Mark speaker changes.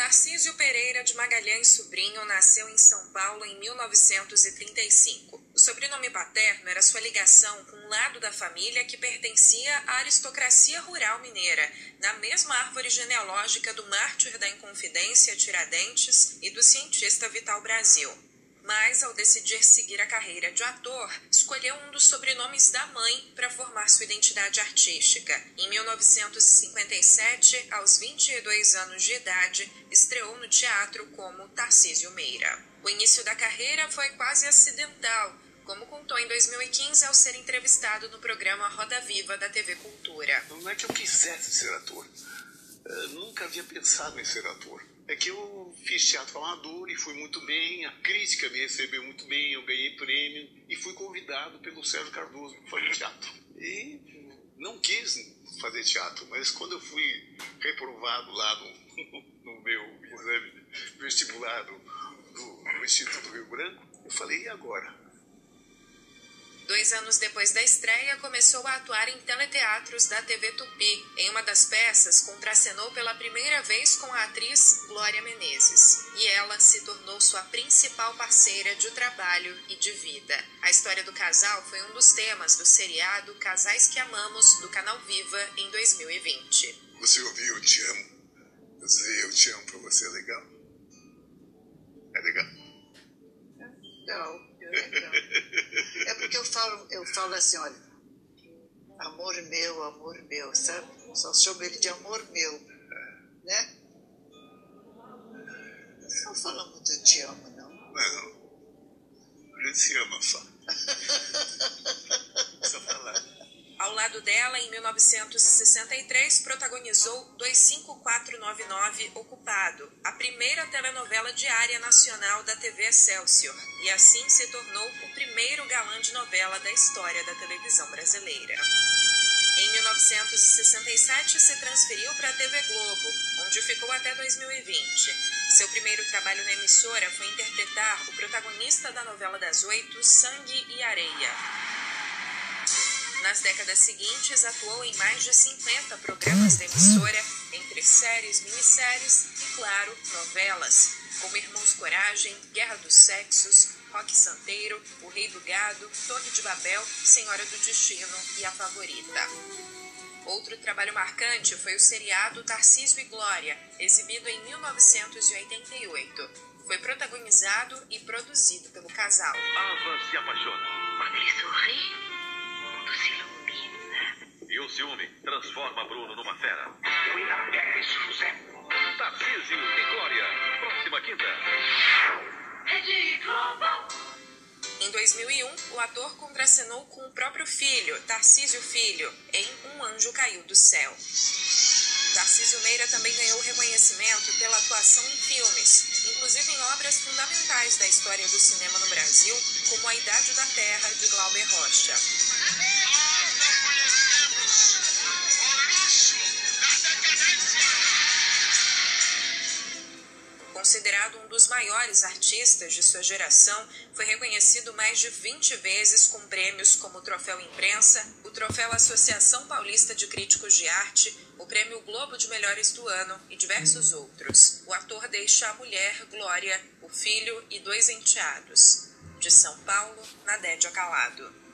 Speaker 1: Tarcísio Pereira de Magalhães Sobrinho nasceu em São Paulo em 1935. O sobrenome paterno era sua ligação com um lado da família que pertencia à aristocracia rural mineira, na mesma árvore genealógica do mártir da Inconfidência Tiradentes e do cientista Vital Brasil mas ao decidir seguir a carreira de ator, escolheu um dos sobrenomes da mãe para formar sua identidade artística. Em 1957, aos 22 anos de idade, estreou no teatro como Tarcísio Meira. O início da carreira foi quase acidental, como contou em 2015 ao ser entrevistado no programa Roda Viva da TV Cultura.
Speaker 2: Não é que eu quisesse ser ator. Eu nunca havia pensado em ser ator é que eu fiz teatro amador e fui muito bem, a crítica me recebeu muito bem, eu ganhei prêmio e fui convidado pelo Sérgio Cardoso para fazer teatro. E não quis fazer teatro, mas quando eu fui reprovado lá no, no meu exame vestibular do, do Instituto Rio Branco, eu falei, e agora?
Speaker 1: Dois anos depois da estreia, começou a atuar em teleteatros da TV Tupi. Em uma das peças, contracenou pela primeira vez com a atriz Glória Menezes. E ela se tornou sua principal parceira de trabalho e de vida. A história do casal foi um dos temas do seriado Casais que Amamos, do canal Viva, em 2020.
Speaker 2: Você ouviu Eu Te Amo? Eu dizer Eu Te Amo pra você é legal? É legal?
Speaker 3: É porque eu falo, eu falo assim, olha, amor meu, amor meu, sabe? Só chamo ele de amor meu, né? Não fala muito eu te amo, não.
Speaker 2: Não. A gente se ama só.
Speaker 1: lado dela, em 1963, protagonizou 25499 Ocupado, a primeira telenovela diária nacional da TV Excelsior, e assim se tornou o primeiro galã de novela da história da televisão brasileira. Em 1967, se transferiu para a TV Globo, onde ficou até 2020. Seu primeiro trabalho na emissora foi interpretar o protagonista da novela das oito, Sangue e Areia. Nas décadas seguintes, atuou em mais de 50 programas da emissora, entre séries, minisséries e, claro, novelas, como Irmãos Coragem, Guerra dos Sexos, Rock Santeiro, O Rei do Gado, Torre de Babel, Senhora do Destino e A Favorita. Outro trabalho marcante foi o seriado Tarcísio e Glória, exibido em 1988. Foi protagonizado e produzido pelo casal.
Speaker 4: Ava se apaixona.
Speaker 5: Quando ele sorri,
Speaker 4: ciúme transforma Bruno numa fera.
Speaker 5: Cuida bem, José.
Speaker 4: Tarcísio e Glória. Próxima quinta.
Speaker 5: Rede Globo.
Speaker 1: Em 2001, o ator contracenou com o próprio filho, Tarcísio Filho, em Um Anjo Caiu do Céu. Tarcísio Meira também ganhou reconhecimento pela atuação em filmes, inclusive em obras fundamentais da história do cinema no Brasil, como A Idade da Terra, de Glauber Rocha. Considerado um dos maiores artistas de sua geração, foi reconhecido mais de 20 vezes com prêmios como o Troféu Imprensa, o Troféu Associação Paulista de Críticos de Arte, o Prêmio Globo de Melhores do Ano e diversos outros. O ator deixa a mulher, Glória, o filho e dois enteados. De São Paulo, Nadédia Calado.